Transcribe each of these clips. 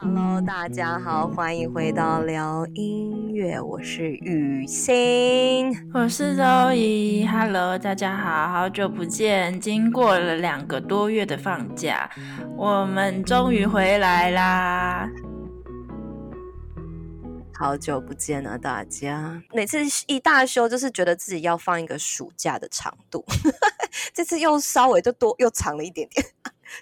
Hello，大家好，欢迎回到聊音乐，我是雨欣，我是周怡。Hello，大家好，好久不见，经过了两个多月的放假，我们终于回来啦。好久不见了，大家。每次一大休，就是觉得自己要放一个暑假的长度，这次又稍微就多又长了一点点，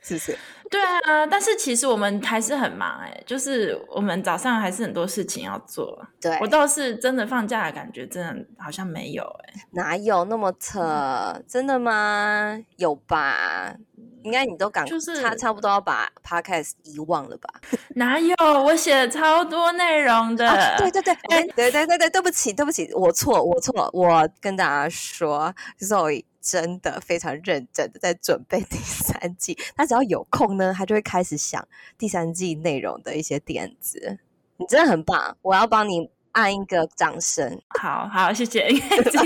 是不是？对啊，但是其实我们还是很忙哎、欸，就是我们早上还是很多事情要做。对，我倒是真的放假的感觉，真的好像没有哎、欸，哪有那么扯？真的吗？有吧？应该你都赶，就是差差不多要把 podcast 遗忘了吧？哪有？我写了超多内容的。啊、对对对，哎、欸，对对对对，对不起对不起，我错我错，我跟大家说，Zoe 真的非常认真的在准备 第三季，他只要有空呢，他就会开始想第三季内容的一些点子。你真的很棒，我要帮你。按一个掌声，好好谢谢。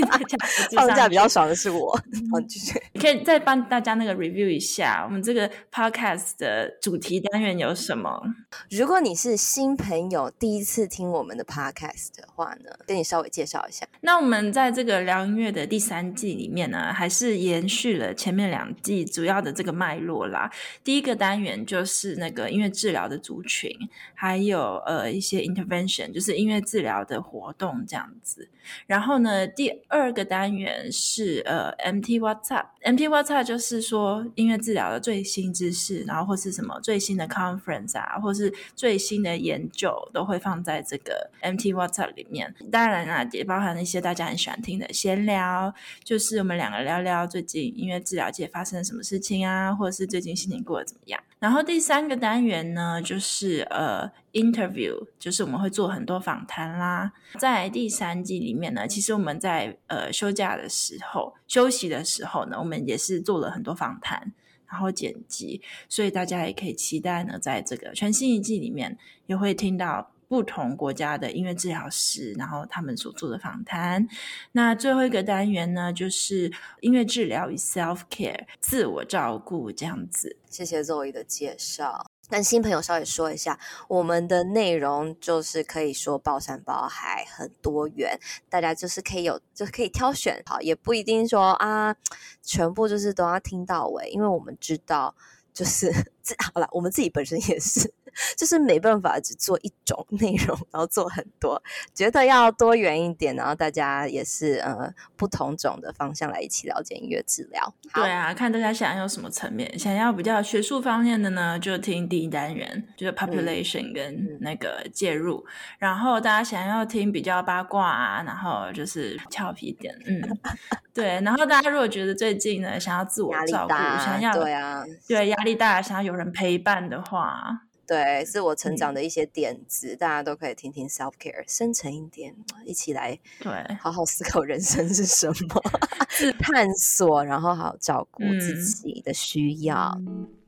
放假比较爽的是我，好继续。你可以再帮大家那个 review 一下，我们这个 podcast 的主题单元有什么？如果你是新朋友，第一次听我们的 podcast 的话呢，跟你稍微介绍一下。那我们在这个聊音乐的第三季里面呢，还是延续了前面两季主要的这个脉络啦。第一个单元就是那个音乐治疗的族群，还有呃一些 intervention，就是音乐治疗的活动这样子，然后呢，第二个单元是呃，MT WhatsApp，MT WhatsApp 就是说音乐治疗的最新知识，然后或是什么最新的 conference 啊，或是最新的研究都会放在这个 MT WhatsApp 里面。当然啦，也包含一些大家很喜欢听的闲聊，就是我们两个聊聊最近音乐治疗界发生了什么事情啊，或者是最近心情过得怎么样。然后第三个单元呢，就是呃，interview，就是我们会做很多访谈啦。在第三季里面呢，其实我们在呃休假的时候、休息的时候呢，我们也是做了很多访谈，然后剪辑，所以大家也可以期待呢，在这个全新一季里面，也会听到不同国家的音乐治疗师，然后他们所做的访谈。那最后一个单元呢，就是音乐治疗与 self care，自我照顾这样子。谢谢 Zoe 的介绍。跟新朋友稍微说一下，我们的内容就是可以说包山包海，很多元，大家就是可以有，就可以挑选，好，也不一定说啊，全部就是都要听到尾，因为我们知道，就是好了，我们自己本身也是。就是没办法只做一种 内容，然后做很多，觉得要多元一点，然后大家也是呃不同种的方向来一起了解音乐治疗。对啊，看大家想要什么层面，想要比较学术方面的呢，就听第一单元，就是 population 跟那个介入。嗯、然后大家想要听比较八卦啊，然后就是俏皮一点，嗯，对。然后大家如果觉得最近呢想要自我照顾，想要对啊，对压力大，想要有人陪伴的话。对，是我成长的一些点子，嗯、大家都可以听听 self care，深沉一点，一起来对，好好思考人生是什么，是探索，然后好好照顾自己的需要。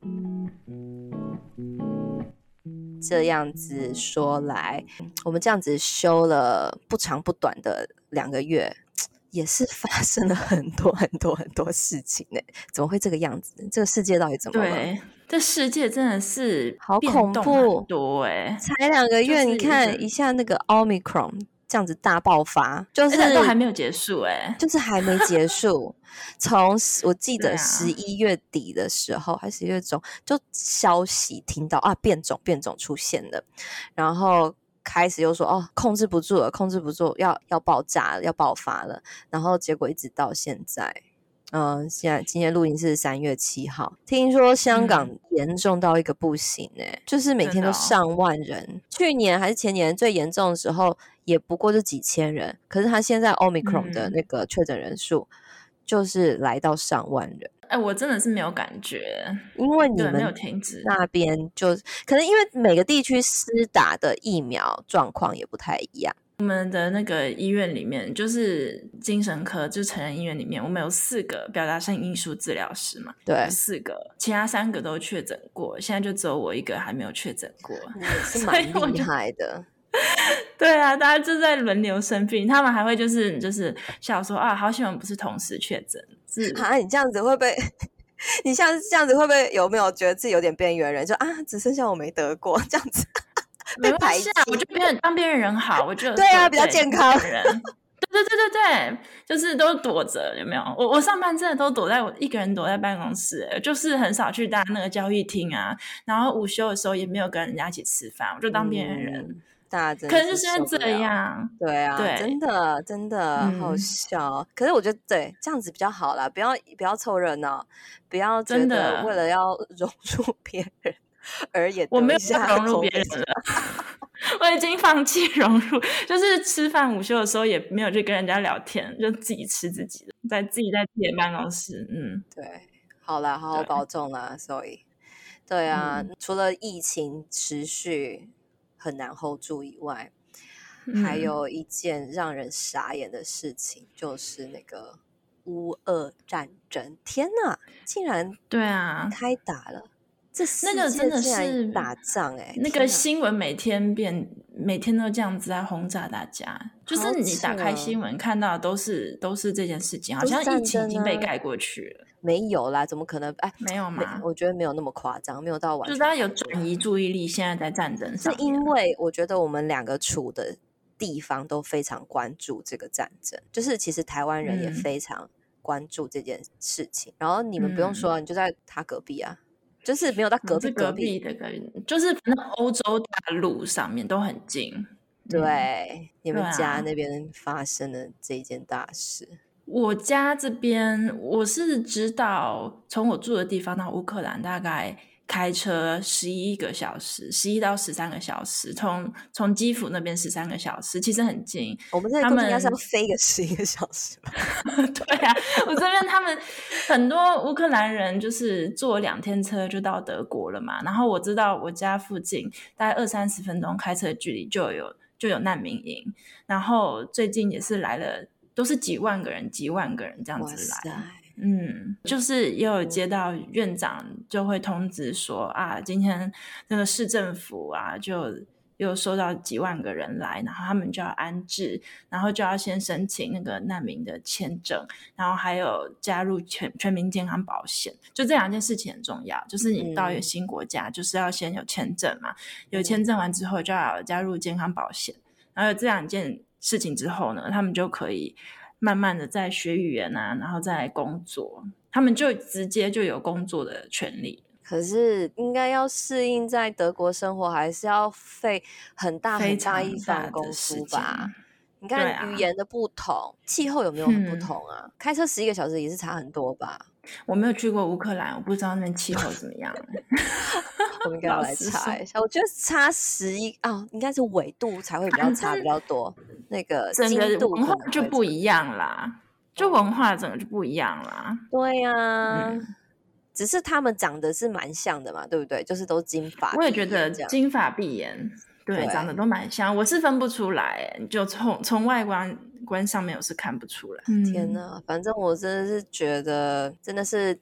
嗯、这样子说来，我们这样子休了不长不短的两个月。也是发生了很多很多很多事情呢，怎么会这个样子？这个世界到底怎么了？对，这世界真的是好恐怖，多哎！才两个月，你看一下那个 Omicron 这样子大爆发，就是都还没有结束哎，就是还没结束。从我记得十一月底的时候，还是十一月中，就消息听到啊，变种变种出现了，然后。开始又说哦，控制不住了，控制不住，要要爆炸了，要爆发了。然后结果一直到现在，嗯、呃，现在今天录音是三月七号，听说香港严重到一个不行哎、欸，嗯、就是每天都上万人。哦、去年还是前年最严重的时候，也不过就几千人。可是他现在 Omicron 的那个确诊人数，就是来到上万人。哎，我真的是没有感觉，因为你们没有停止那边就可能因为每个地区施打的疫苗状况也不太一样。我们的那个医院里面，就是精神科，就是成人医院里面，我们有四个表达性艺术治疗师嘛，对，四个，其他三个都确诊过，现在就只有我一个还没有确诊过，也是 蛮厉害的。对啊，大家就在轮流生病，他们还会就是就是笑说啊，好希望不是同时确诊。是啊，你这样子会不会？你像这样子会不会有没有觉得自己有点边缘人？就啊，只剩下我没得过这样子。没关系啊，我就别人当别人人好，我就 对啊，比较健康人。对对对对对，就是都躲着，有没有？我我上班真的都躲在我一个人躲在办公室，就是很少去搭那个交易厅啊。然后午休的时候也没有跟人家一起吃饭，我就当边缘人。嗯大家可能就是因为这样，对啊，对，真的真的好笑。嗯、可是我觉得对这样子比较好啦，不要不要凑热闹，不要真的为了要 融入别人而也。我没有融入别人了，我已经放弃 融入，就是吃饭午休的时候也没有去跟人家聊天，就自己吃自己的，在自己在自己的办公室。嗯，对，好了，好好保重啦。所以，对啊，嗯、除了疫情持续。很难 hold 住以外，还有一件让人傻眼的事情，嗯、就是那个乌俄战争。天哪，竟然对啊开打了！这那个真的是打仗哎、欸，那个新闻每天变，每天都这样子在轰炸大家。就是你打开新闻看到的都是都是这件事情，好像疫情已经被盖过去了。没有啦，怎么可能？哎，没有嘛？我觉得没有那么夸张，没有到完全。就是他有转移注意力，现在在战争上。是因为我觉得我们两个处的地方都非常关注这个战争，就是其实台湾人也非常关注这件事情。嗯、然后你们不用说，你就在他隔壁啊，嗯、就是没有到隔壁隔壁的感觉，就是反正欧洲大陆上面都很近。对，嗯、你们家那边发生的这件大事。我家这边，我是知道，从我住的地方到乌克兰，大概开车十一个小时，十一到十三个小时。从从基辅那边十三个小时，其实很近。我们这边应该是要飞个十一个小时吧？对啊，我这边他们很多乌克兰人就是坐两天车就到德国了嘛。然后我知道我家附近大概二三十分钟开车距离就有就有难民营，然后最近也是来了。都是几万个人，几万个人这样子来，塞嗯，就是也有接到院长就会通知说啊，今天那个市政府啊，就又收到几万个人来，然后他们就要安置，然后就要先申请那个难民的签证，然后还有加入全全民健康保险，就这两件事情很重要。就是你到一个新国家，嗯、就是要先有签证嘛，有签证完之后就要加入健康保险，然后有这两件。事情之后呢，他们就可以慢慢的在学语言啊，然后再工作，他们就直接就有工作的权利。可是应该要适应在德国生活，还是要费很大很大一番功夫吧？你看语言的不同，啊、气候有没有很不同啊？嗯、开车十一个小时也是差很多吧？我没有去过乌克兰，我不知道那边气候怎么样。我们 应该要来查一下。我觉得差十一啊，应该是纬度才会比较差比较多。那个整个文化就不一样啦，就文化整个就不一样啦。对呀、啊，嗯、只是他们长得是蛮像的嘛，对不对？就是都金发，我也觉得金发碧眼，对，对长得都蛮像。我是分不出来，就从从外观。观上面我是看不出来。天哪，反正我真的是觉得，真的是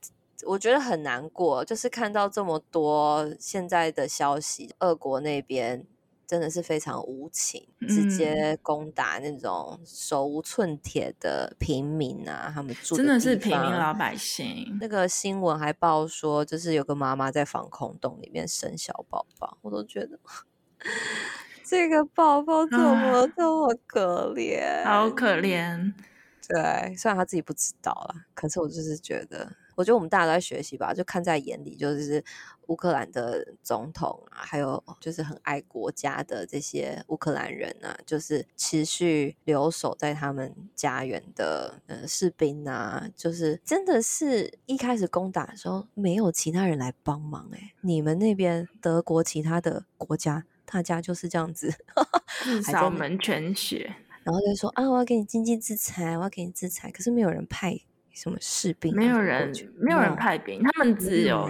我觉得很难过，就是看到这么多现在的消息，俄国那边真的是非常无情，嗯、直接攻打那种手无寸铁的平民啊，他们住的真的是平民老百姓。那个新闻还报说，就是有个妈妈在防空洞里面生小宝宝，我都觉得。这个宝宝怎么这么可怜？好可怜。对，虽然他自己不知道啦，可是我就是觉得，我觉得我们大家都在学习吧，就看在眼里，就是乌克兰的总统啊，还有就是很爱国家的这些乌克兰人啊，就是持续留守在他们家园的呃士兵啊，就是真的是一开始攻打的时候，没有其他人来帮忙诶、欸，你们那边德国其他的国家。大家就是这样子，扫门全血，然后就说啊，我要给你经济制裁，我要给你制裁。可是没有人派什么士兵，没有人，没有人派兵，他们只有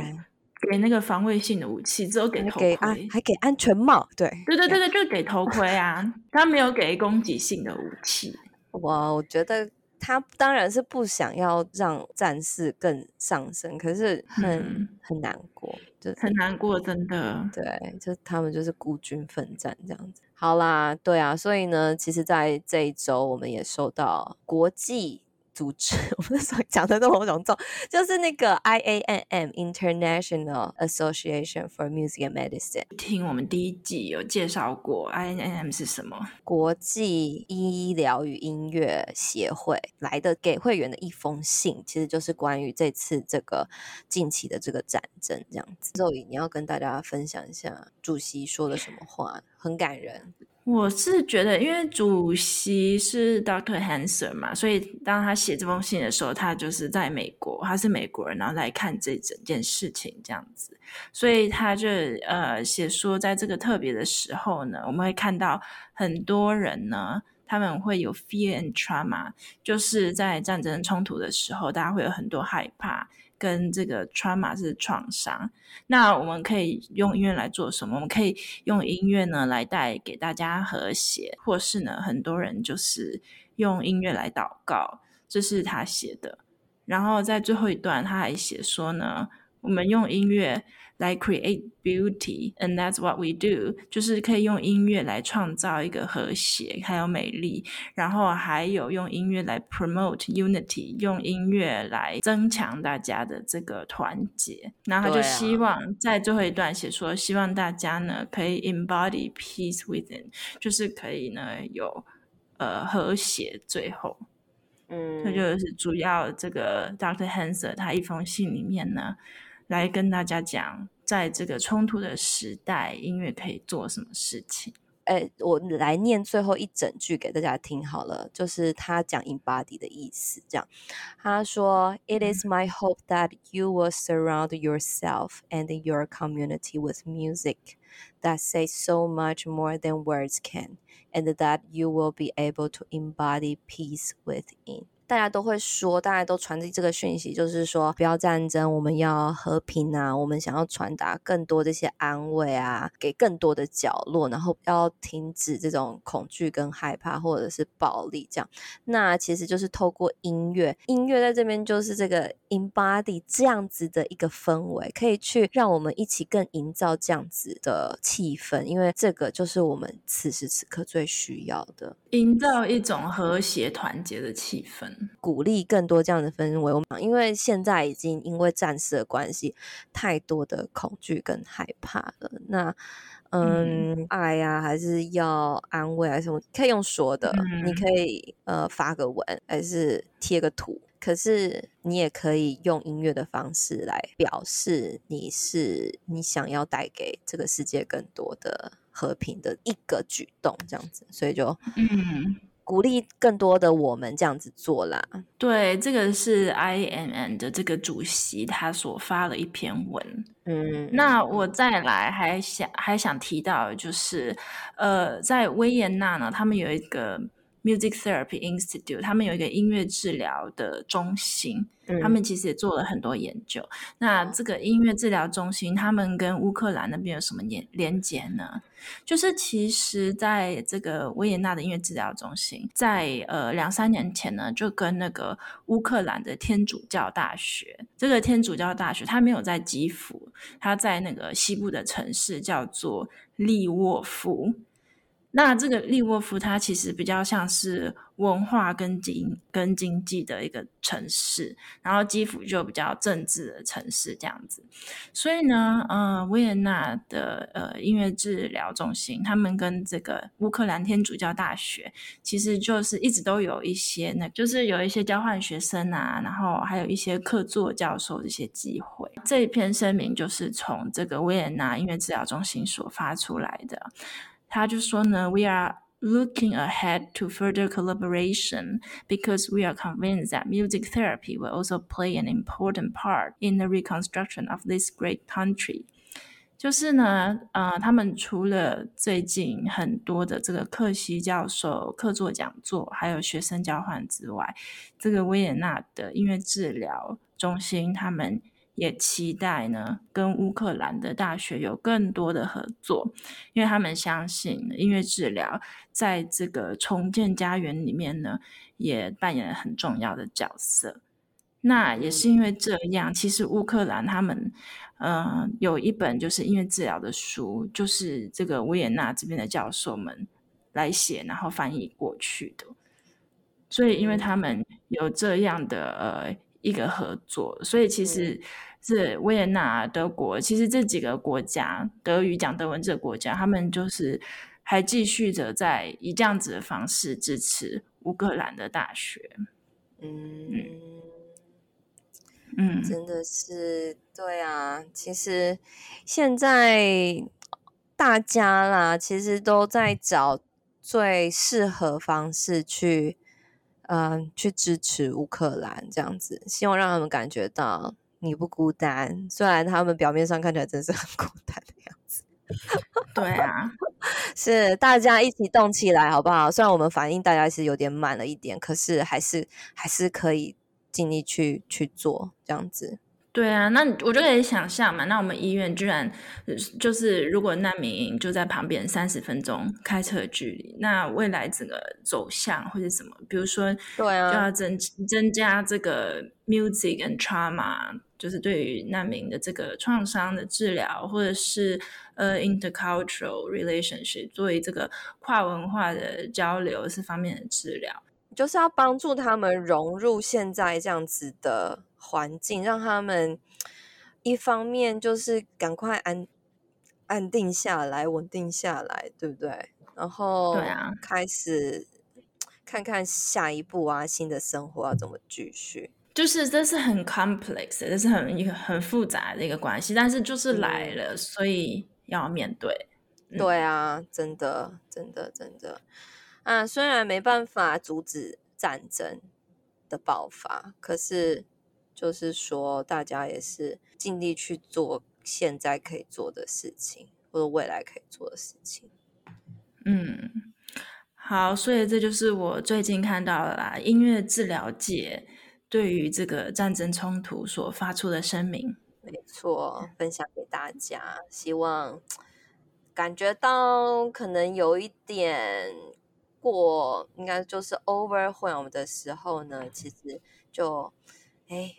给那个防卫性的武器，只有给头盔，还给安全帽。对，对对对对，就给头盔啊，他没有给攻击性的武器。哇，我觉得。他当然是不想要让战事更上升，可是很、嗯、很难过，就很难过，真的。对，就他们就是孤军奋战这样子。好啦，对啊，所以呢，其实，在这一周，我们也收到国际组织，我们讲的都很隆重，就是那个 IANM International Association for Music and Medicine。听我们第一季有介绍过，IANM 是什么？国际医疗与音乐协会来的给会员的一封信，其实就是关于这次这个近期的这个战争这样子。所以你要跟大家分享一下主席说了什么话，很感人。我是觉得，因为主席是 Doctor Hanser 嘛，所以当他写这封信的时候，他就是在美国，他是美国人，然后来看这整件事情这样子，所以他就呃写说，在这个特别的时候呢，我们会看到很多人呢，他们会有 fear and trauma，就是在战争冲突的时候，大家会有很多害怕。跟这个 trauma 是创伤，那我们可以用音乐来做什么？我们可以用音乐呢来带给大家和谐，或是呢，很多人就是用音乐来祷告，这是他写的。然后在最后一段，他还写说呢，我们用音乐。来 create beauty, and that's what we do，就是可以用音乐来创造一个和谐，还有美丽，然后还有用音乐来 promote unity，用音乐来增强大家的这个团结。然后他就希望在最后一段写说，希望大家呢可以 embody peace within，就是可以呢有呃和谐。最后，嗯，这就是主要这个 Dr. Hanser 他一封信里面呢。来跟大家讲，在这个冲突的时代，音乐可以做什么事情？哎，我来念最后一整句给大家听好了，就是他讲 embody 的意思。这样，他说：“It is my hope that you will surround yourself and your community with music that says so much more than words can, and that you will be able to embody peace within.” 大家都会说，大家都传递这个讯息，就是说不要战争，我们要和平啊！我们想要传达更多这些安慰啊，给更多的角落，然后要停止这种恐惧跟害怕，或者是暴力这样。那其实就是透过音乐，音乐在这边就是这个 embody 这样子的一个氛围，可以去让我们一起更营造这样子的气氛，因为这个就是我们此时此刻最需要的，营造一种和谐团结的气氛。鼓励更多这样的氛围，我们因为现在已经因为战事的关系，太多的恐惧跟害怕了。那，嗯，嗯爱呀、啊，还是要安慰，还是什么？可以用说的，嗯、你可以呃发个文，还是贴个图。可是你也可以用音乐的方式来表示，你是你想要带给这个世界更多的和平的一个举动，这样子。所以就嗯。鼓励更多的我们这样子做啦。对，这个是 IAMM 的这个主席他所发了一篇文。嗯，那我再来还想还想提到，就是呃，在维也纳呢，他们有一个 Music Therapy Institute，他们有一个音乐治疗的中心。他们其实也做了很多研究。那这个音乐治疗中心，他们跟乌克兰那边有什么连连接呢？就是其实在这个维也纳的音乐治疗中心，在呃两三年前呢，就跟那个乌克兰的天主教大学，这个天主教大学它没有在基辅，它在那个西部的城市叫做利沃夫。那这个利沃夫，它其实比较像是文化跟经跟经济的一个城市，然后基辅就比较政治的城市这样子。所以呢，呃，维也纳的呃音乐治疗中心，他们跟这个乌克兰天主教大学，其实就是一直都有一些，那就是有一些交换学生啊，然后还有一些客座教授这些机会。这一篇声明就是从这个维也纳音乐治疗中心所发出来的。他就说呢，We are looking ahead to further collaboration because we are convinced that music therapy will also play an important part in the reconstruction of this great country。就是呢，呃，他们除了最近很多的这个客席教授客座讲座，还有学生交换之外，这个维也纳的音乐治疗中心，他们。 也期待呢，跟乌克兰的大学有更多的合作，因为他们相信音乐治疗在这个重建家园里面呢，也扮演了很重要的角色。那也是因为这样，其实乌克兰他们，嗯、呃，有一本就是音乐治疗的书，就是这个维也纳这边的教授们来写，然后翻译过去的。所以因为他们有这样的呃一个合作，所以其实是维也纳、德国，其实这几个国家，德语讲德文这个国家，他们就是还继续着在以这样子的方式支持乌克兰的大学。嗯嗯，真的是对啊，其实现在。大家啦，其实都在找最适合方式去，嗯、呃，去支持乌克兰这样子，希望让他们感觉到你不孤单。虽然他们表面上看起来真是很孤单的样子。对啊，是大家一起动起来，好不好？虽然我们反应大家是有点慢了一点，可是还是还是可以尽力去去做这样子。对啊，那我就可以想象嘛。那我们医院居然就是，如果难民营就在旁边三十分钟开车距离，那未来整个走向会是什么？比如说，对啊，就要增增加这个 music and trauma，就是对于难民的这个创伤的治疗，或者是呃 intercultural relationship，作为这个跨文化的交流这方面的治疗，就是要帮助他们融入现在这样子的。环境让他们一方面就是赶快安安定下来、稳定下来，对不对？然后对啊，开始看看下一步啊，新的生活要怎么继续。就是这是很 complex，这是很一个很复杂的一个关系，但是就是来了，嗯、所以要面对。对啊，真的，真的，真的。啊，虽然没办法阻止战争的爆发，可是。就是说，大家也是尽力去做现在可以做的事情，或者未来可以做的事情。嗯，好，所以这就是我最近看到的啦，音乐治疗界对于这个战争冲突所发出的声明。没错，分享给大家，希望感觉到可能有一点过，应该就是 overwhelm 的时候呢，其实就哎。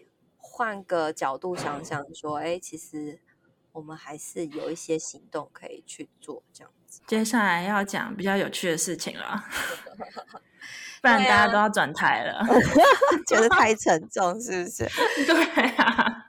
换个角度想想，说，哎，其实我们还是有一些行动可以去做，这样子。接下来要讲比较有趣的事情了，不然大家都要转台了，觉得太沉重，是不是？对啊，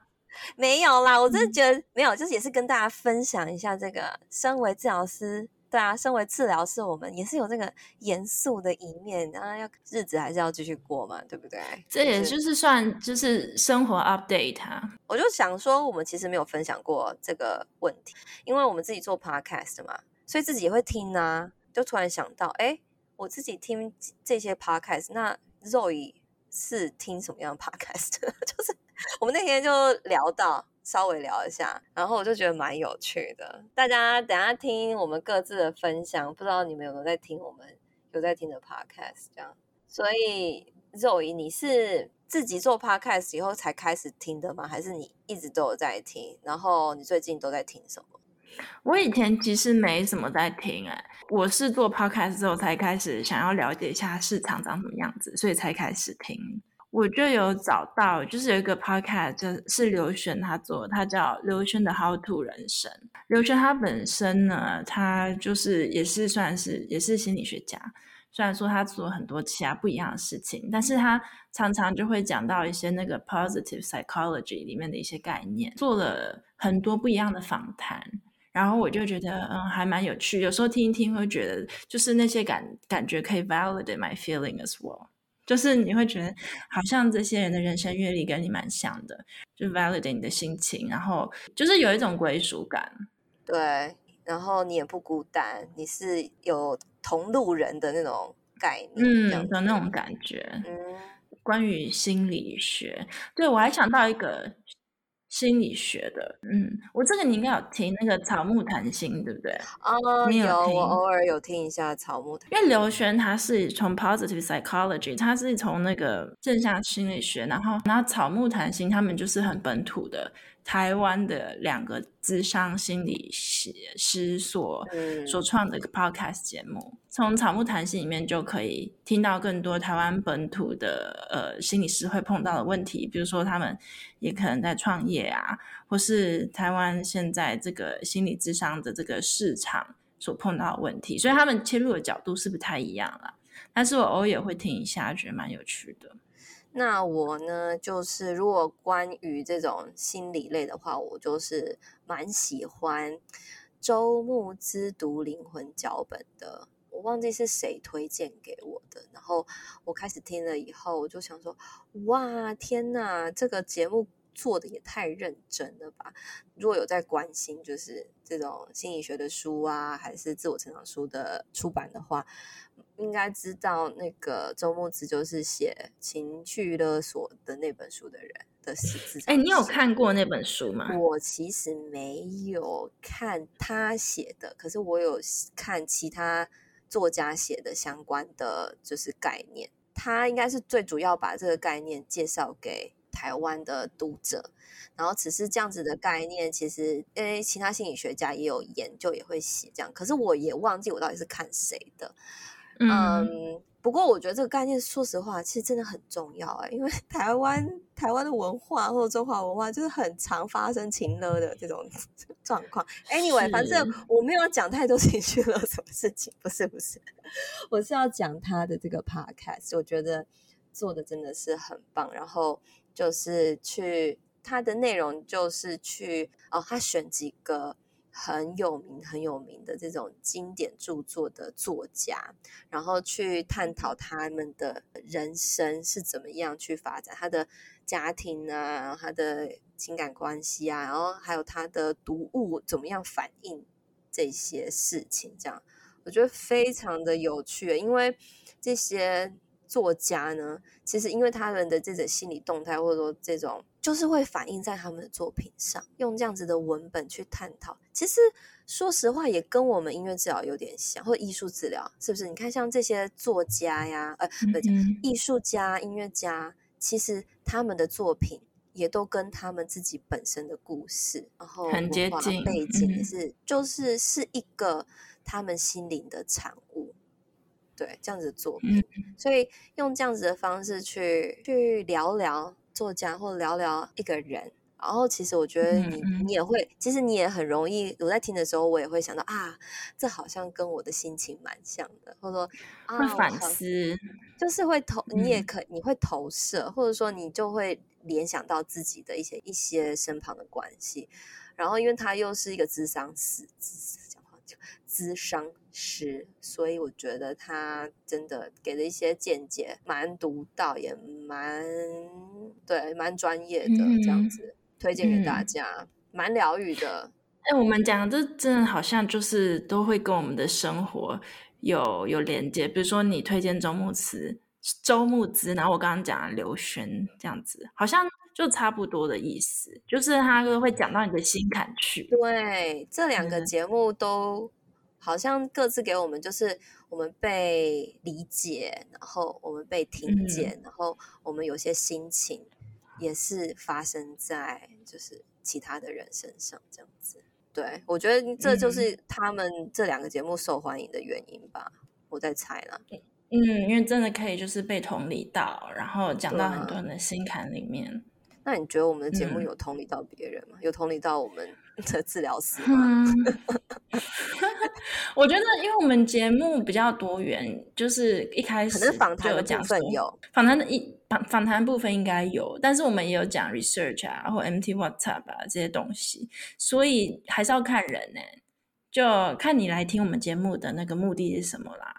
没有啦，我真的觉得没有，就是也是跟大家分享一下这个，身为治疗师。对啊，身为治疗师，我们也是有这个严肃的一面，然后要日子还是要继续过嘛，对不对？这也就是算就是生活 update 啊。我就想说，我们其实没有分享过这个问题，因为我们自己做 podcast 嘛，所以自己也会听啊。就突然想到，哎，我自己听这些 podcast，那 Zoe 是听什么样的 podcast？就是我们那天就聊到。稍微聊一下，然后我就觉得蛮有趣的。大家等下听我们各自的分享，不知道你们有没有在听我们有在听的 podcast 这样。所以肉姨，你是自己做 podcast 以后才开始听的吗？还是你一直都有在听？然后你最近都在听什么？我以前其实没什么在听哎，我是做 podcast 之后才开始想要了解一下市场长什么样子，所以才开始听。我就有找到，就是有一个 podcast，就是刘轩他做的，他叫刘轩的 How to 人生。刘轩他本身呢，他就是也是算是也是心理学家，虽然说他做很多其他不一样的事情，但是他常常就会讲到一些那个 positive psychology 里面的一些概念，做了很多不一样的访谈，然后我就觉得嗯还蛮有趣，有时候听一听会觉得就是那些感感觉可以 validate my feeling as well。就是你会觉得好像这些人的人生阅历跟你蛮像的，就 validate 你的心情，然后就是有一种归属感，对，然后你也不孤单，你是有同路人的那种概念，嗯，的那种感觉。嗯，关于心理学，对，我还想到一个。心理学的，嗯，我这个你应该有听那个草木谈心，对不对？哦，你有，有，我偶尔有听一下草木谈。因为刘轩他是从 positive psychology，他是从那个正向心理学，然后，然后草木谈心他们就是很本土的。台湾的两个智商心理师师所所创的一个 podcast 节目，从草木谈心里面就可以听到更多台湾本土的呃心理师会碰到的问题，比如说他们也可能在创业啊，或是台湾现在这个心理智商的这个市场所碰到的问题，所以他们切入的角度是不太一样了。但是我偶尔也会听一下，觉得蛮有趣的。那我呢，就是如果关于这种心理类的话，我就是蛮喜欢周牧之读灵魂脚本的。我忘记是谁推荐给我的，然后我开始听了以后，我就想说：哇，天哪，这个节目做的也太认真了吧！如果有在关心，就是这种心理学的书啊，还是自我成长书的出版的话。应该知道那个周牧子就是写情绪勒索的那本书的人的。哎，你有看过那本书吗？我其实没有看他写的，可是我有看其他作家写的相关的就是概念。他应该是最主要把这个概念介绍给台湾的读者。然后只是这样子的概念，其实因为其他心理学家也有研究，也会写这样。可是我也忘记我到底是看谁的。嗯，嗯，不过我觉得这个概念，说实话，其实真的很重要哎，因为 台湾台湾的文化或者中华文化，就是很常发生情勒的这种 状况。Anyway，反正我没有讲太多 情绪勒什么事情，不是不是，我是要讲他的这个 podcast，我觉得做的真的是很棒。然后就是去他的内容，就是去哦，他选几个。很有名、很有名的这种经典著作的作家，然后去探讨他们的人生是怎么样去发展，他的家庭啊，他的情感关系啊，然后还有他的读物怎么样反映这些事情，这样我觉得非常的有趣，因为这些作家呢，其实因为他们的这种心理动态，或者说这种。就是会反映在他们的作品上，用这样子的文本去探讨。其实说实话，也跟我们音乐治疗有点像，或者艺术治疗，是不是？你看，像这些作家呀，呃，不是艺术家、音乐家，其实他们的作品也都跟他们自己本身的故事，然后文化背景是，嗯、就是是一个他们心灵的产物。对，这样子的作品，嗯、所以用这样子的方式去去聊聊。作家或聊聊一个人，然后其实我觉得你你也会，其实你也很容易。我在听的时候，我也会想到啊，这好像跟我的心情蛮像的，或者说啊，会反思，就是会投，你也可你会投射，或者说你就会联想到自己的一些一些身旁的关系。然后，因为他又是一个智商师，讲话就智商师，所以我觉得他真的给了一些见解，蛮独到，也蛮。对，蛮专业的这样子，嗯、推荐给大家，嗯、蛮疗愈的。哎，我们讲这真的好像就是都会跟我们的生活有有连接。比如说你推荐周牧慈，周牧之，然后我刚刚讲刘轩这样子，好像就差不多的意思，就是他都会讲到你的心坎去。对，这两个节目都好像各自给我们就是。我们被理解，然后我们被听见，嗯、然后我们有些心情也是发生在就是其他的人身上，这样子。对，我觉得这就是他们这两个节目受欢迎的原因吧，嗯、我在猜了。嗯，因为真的可以就是被同理到，然后讲到很多人的心坎里面。那你觉得我们的节目有同理到别人吗？嗯、有同理到我们 的治疗师吗？嗯、我觉得，因为我们节目比较多元，就是一开始就有讲说有访谈的一访访谈部分应该有，但是我们也有讲 research 啊，或 MT WhatsApp 啊这些东西，所以还是要看人呢、欸，就看你来听我们节目的那个目的是什么啦。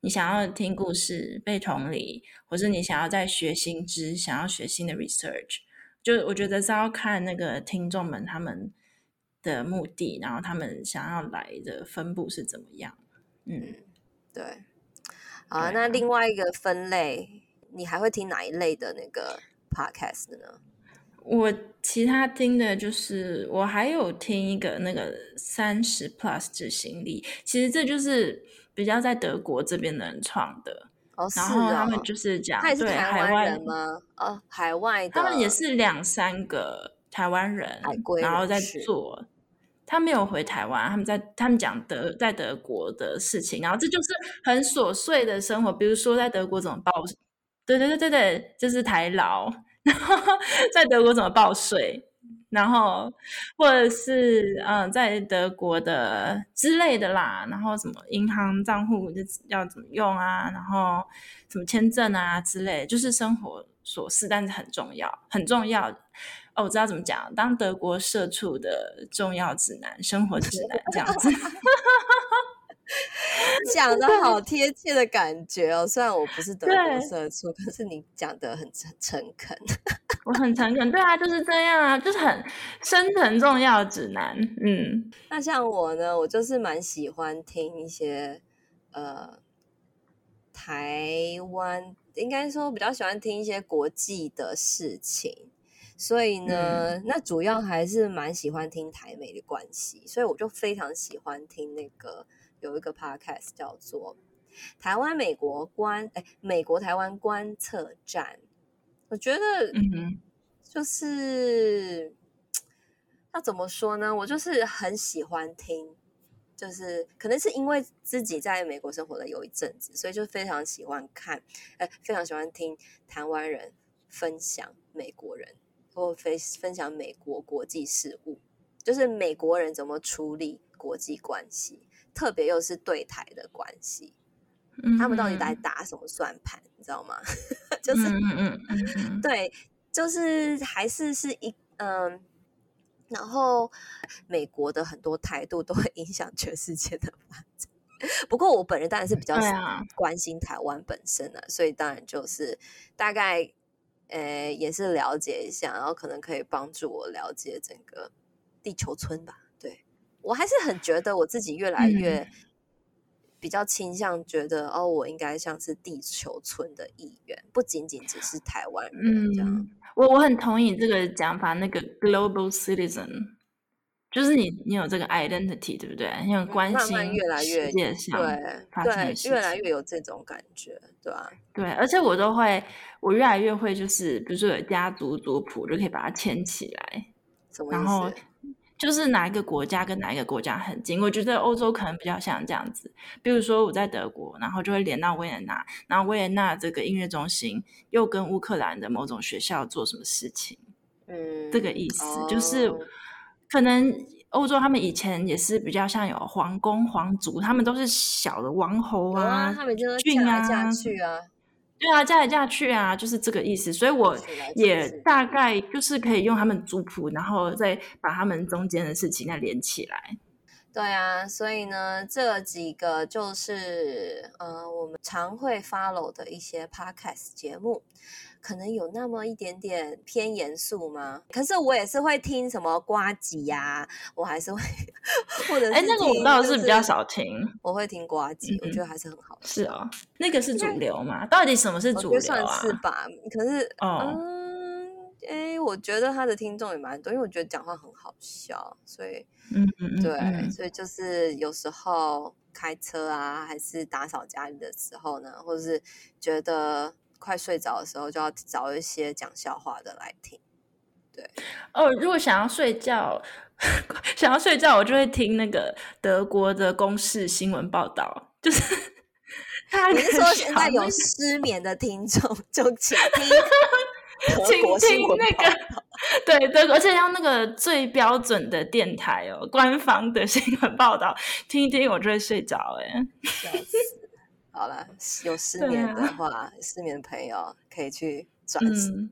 你想要听故事被同理，或是你想要在学新知，想要学新的 research。就我觉得是要看那个听众们他们的目的，然后他们想要来的分布是怎么样。嗯，对。好啊，那另外一个分类，你还会听哪一类的那个 podcast 呢？我其他听的就是，我还有听一个那个三十 plus 执行力，其实这就是比较在德国这边的人创的。哦，然后他们就是讲，是台湾人吗？哦，海外的，他们也是两三个台湾人，然后在做。他没有回台湾，他们在他们讲德在德国的事情，然后这就是很琐碎的生活，比如说在德国怎么报，对对对对对，就是台劳，然后 在德国怎么报税，然后或者是嗯、在德国的之类的啦，然后什么银行账户要怎么用啊，然后什么签证啊之类，就是生活琐事，但是很重要，很重要。哦，我知道怎么讲，当德国社畜的重要指南，生活指 南这样子。讲的好贴切的感觉哦，虽然我不是德国社畜，可是你讲的很诚诚恳。我很诚恳，对啊，就是这样啊，就是很生存重要指南。嗯，那像我呢，我就是蛮喜欢听一些呃台湾，应该说比较喜欢听一些国际的事情，所以呢，嗯、那主要还是蛮喜欢听台美的关系，所以我就非常喜欢听那个。有一个 podcast 叫做《台湾美国观》，哎，美国台湾观测站。我觉得，嗯，就是那怎么说呢？我就是很喜欢听，就是可能是因为自己在美国生活了有一阵子，所以就非常喜欢看，哎，非常喜欢听台湾人分享美国人或分分享美国国际事务，就是美国人怎么处理国际关系。特别又是对台的关系，嗯、他们到底在打什么算盘，你知道吗？就是，嗯嗯、对，就是还是是一嗯，然后美国的很多态度都会影响全世界的发展。不过我本人当然是比较关心台湾本身的，啊，所以当然就是大概呃也是了解一下，然后可能可以帮助我了解整个地球村吧。对我还是很觉得我自己越来越比较倾向觉得、嗯、哦，我应该像是地球村的一员，不仅仅只是台湾人这样。嗯、我我很同意这个讲法，那个 global citizen，就是你你有这个 identity，对不对？你有关心慢慢越来越世界上对对，越来越有这种感觉，对吧、啊？对，而且我都会，我越来越会，就是比如说有家族族谱，就可以把它牵起来？然后就是哪一个国家跟哪一个国家很近，我觉得欧洲可能比较像这样子。比如说我在德国，然后就会连到维也纳，然后维也纳这个音乐中心又跟乌克兰的某种学校做什么事情，嗯，这个意思、哦、就是可能欧洲他们以前也是比较像有皇宫皇族，他们都是小的王侯啊，啊他们就是嫁来嫁去啊。对啊，嫁来嫁去啊，就是这个意思。所以我也大概就是可以用他们族谱，然后再把他们中间的事情再连起来。对啊，所以呢，这几个就是呃，我们常会 follow 的一些 podcast 节目。可能有那么一点点偏严肃吗？可是我也是会听什么呱吉呀，我还是会，或者是哎，那个我倒是比较少听。我会听呱吉，我觉得还是很好听。是哦，那个是主流嘛？到底什么是主流啊？算是吧。可是，嗯，哎，我觉得他的听众也蛮多，因为我觉得讲话很好笑，所以，嗯嗯对，所以就是有时候开车啊，还是打扫家里的时候呢，或者是觉得。快睡着的时候，就要找一些讲笑话的来听。对哦，如果想要睡觉，想要睡觉，我就会听那个德国的公视新闻报道。就是，你是说现在有失眠的听众，就请 听德国新闻那个，对对，而且要那个最标准的电台哦，官方的新闻报道，听一听我就会睡着。哎。好了，有失眠的话，啊、失眠的朋友可以去转、嗯、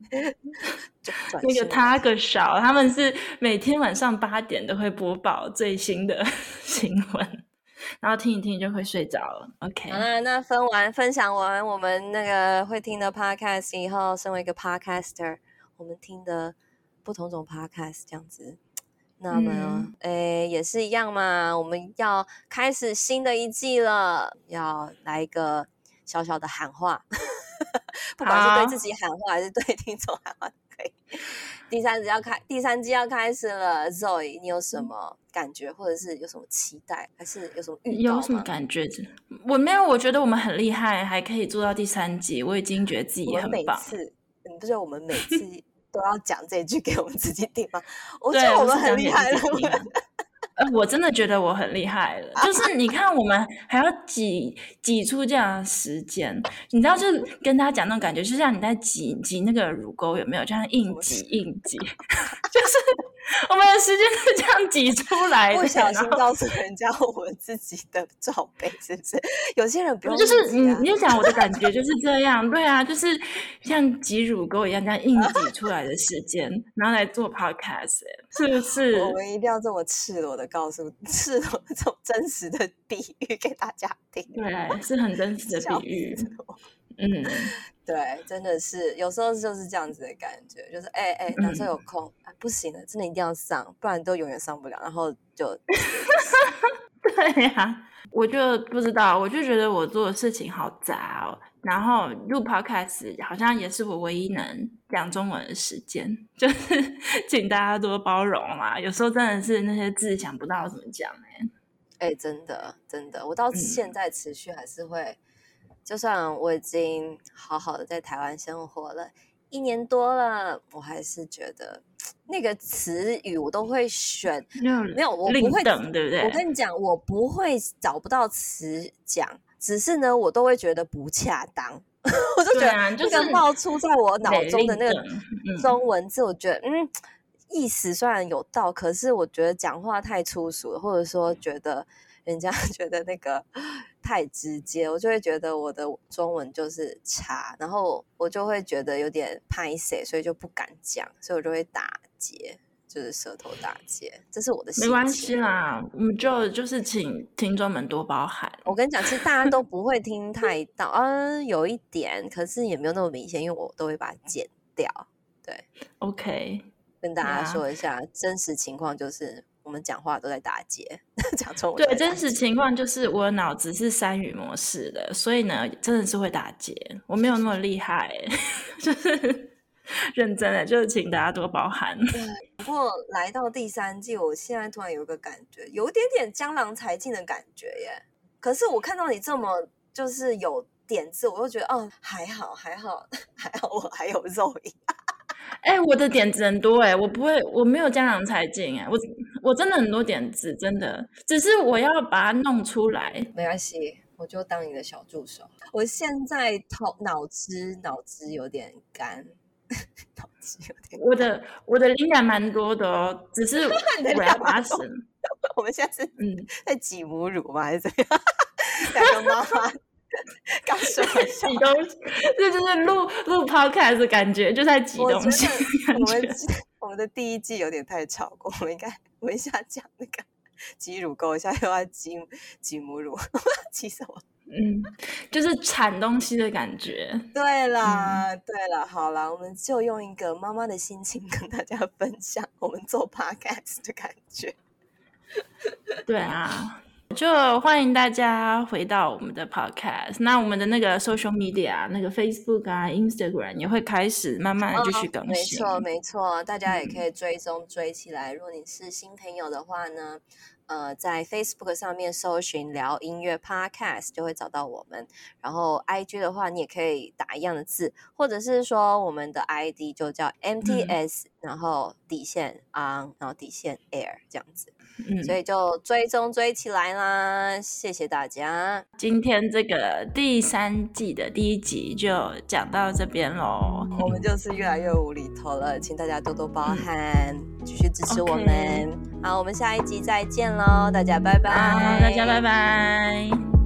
转那个他个少，他们是每天晚上八点都会播报最新的 新闻，然后听一听就会睡着了。OK，好了，那分完分享完我们那个会听的 Podcast 以后，身为一个 Podcaster，我们听的不同种 Podcast 这样子。那么，诶、嗯，也是一样嘛。我们要开始新的一季了，要来一个小小的喊话，不管是对自己喊话还是对听众喊话都可以。第三季要开，第三季要开始了，Zoe，你有什么感觉，或者是有什么期待，还是有什么预有什么感觉？我没有，我觉得我们很厉害，还可以做到第三季，我已经觉得自己很棒。每次，你不知道我们每次？都要讲这句给我们自己听吗？我觉得我们很厉害了。呃，我真的觉得我很厉害了。就是你看，我们还要挤挤出这样的时间，你知道，就是跟大家讲那种感觉，就像你在挤挤那个乳沟，有没有？这样硬挤硬挤，就是我们的时间是这样挤出来的。不小心告诉人家我们自己的罩杯，是不是？有些人不用、啊，就是你你就讲我的感觉就是这样，对啊，就是像挤乳沟一样，这样硬挤出来的时间，然后来做 podcast，是不是？我们一定要这么赤裸的告诉，赤裸这种真实的比喻给大家听。对，是很真实的比喻。嗯，对，真的是有时候就是这样子的感觉，就是哎哎，哪时候有空、嗯啊？不行了，真的一定要上，不然都永远上不了。然后就，对呀、啊，我就不知道，我就觉得我做的事情好杂哦。然后录 podcast 好像也是我唯一能讲中文的时间，就是 请大家多包容啦。有时候真的是那些字想不到怎么讲哎，哎，真的真的，我到现在持续还是会，嗯、就算我已经好好的在台湾生活了一年多了，我还是觉得那个词语我都会选，没有，我不会等，对不对？我跟你讲，我不会找不到词讲。只是呢，我都会觉得不恰当，我就觉得那个冒出在我脑中的那个中文字，我觉得嗯，意思虽然有道，可是我觉得讲话太粗俗了，或者说觉得人家 觉得那个太直接，我就会觉得我的中文就是差，然后我就会觉得有点拍谁，所以就不敢讲，所以我就会打结。就是舌头打结，这是我的。没关系啦，我们就就是请听众们多包涵。我跟你讲，其实大家都不会听 太到，嗯，有一点，可是也没有那么明显，因为我都会把它剪掉。对，OK，跟大家说一下，真实情况就是我们讲话都在打结，讲中文。对，真实情况就是我的脑子是三语模式的，所以呢，真的是会打结。我没有那么厉害，就是。认真的，就是请大家多包涵。不过来到第三季，我现在突然有一个感觉，有点点江郎才尽的感觉耶。可是我看到你这么就是有点子，我又觉得哦，还好还好还好，我还有肉影。哎、欸，我的点子很多哎，我不会，我没有江郎才尽哎，我我真的很多点子，真的，只是我要把它弄出来。没关系，我就当你的小助手。我现在头脑子脑子有点干。我的我的灵感蛮多的哦，只是 我要把它省。我们现在是嗯在挤母乳吗？还是怎样？两个妈妈刚说完挤东西，这就是录录 podcast 的感觉，就在挤东西。我，我们 我们的第一季有点太吵过，我们应该我们一下讲那个 挤乳沟，一下又要挤挤母乳，挤什么？嗯，就是铲东西的感觉。对啦，嗯、对了，好了，我们就用一个妈妈的心情跟大家分享我们做 podcast 的感觉。对啊，就欢迎大家回到我们的 podcast。那我们的那个 social media，那个 Facebook 啊、Instagram 也会开始慢慢的继续更新。哦、没错，没错，大家也可以追踪追起来。如果你是新朋友的话呢？呃，在 Facebook 上面搜寻聊音乐 Podcast 就会找到我们。然后 IG 的话，你也可以打一样的字，或者是说我们的 ID 就叫 MTS，、嗯、然后底线 On，然后底线 Air 这样子。嗯，所以就追踪追起来啦！谢谢大家。今天这个第三季的第一集就讲到这边喽。我们就是越来越无厘头了，请大家多多包涵，继、嗯、续支持我们。Okay. 好，我们下一集再见喽，大家拜拜。大家拜拜。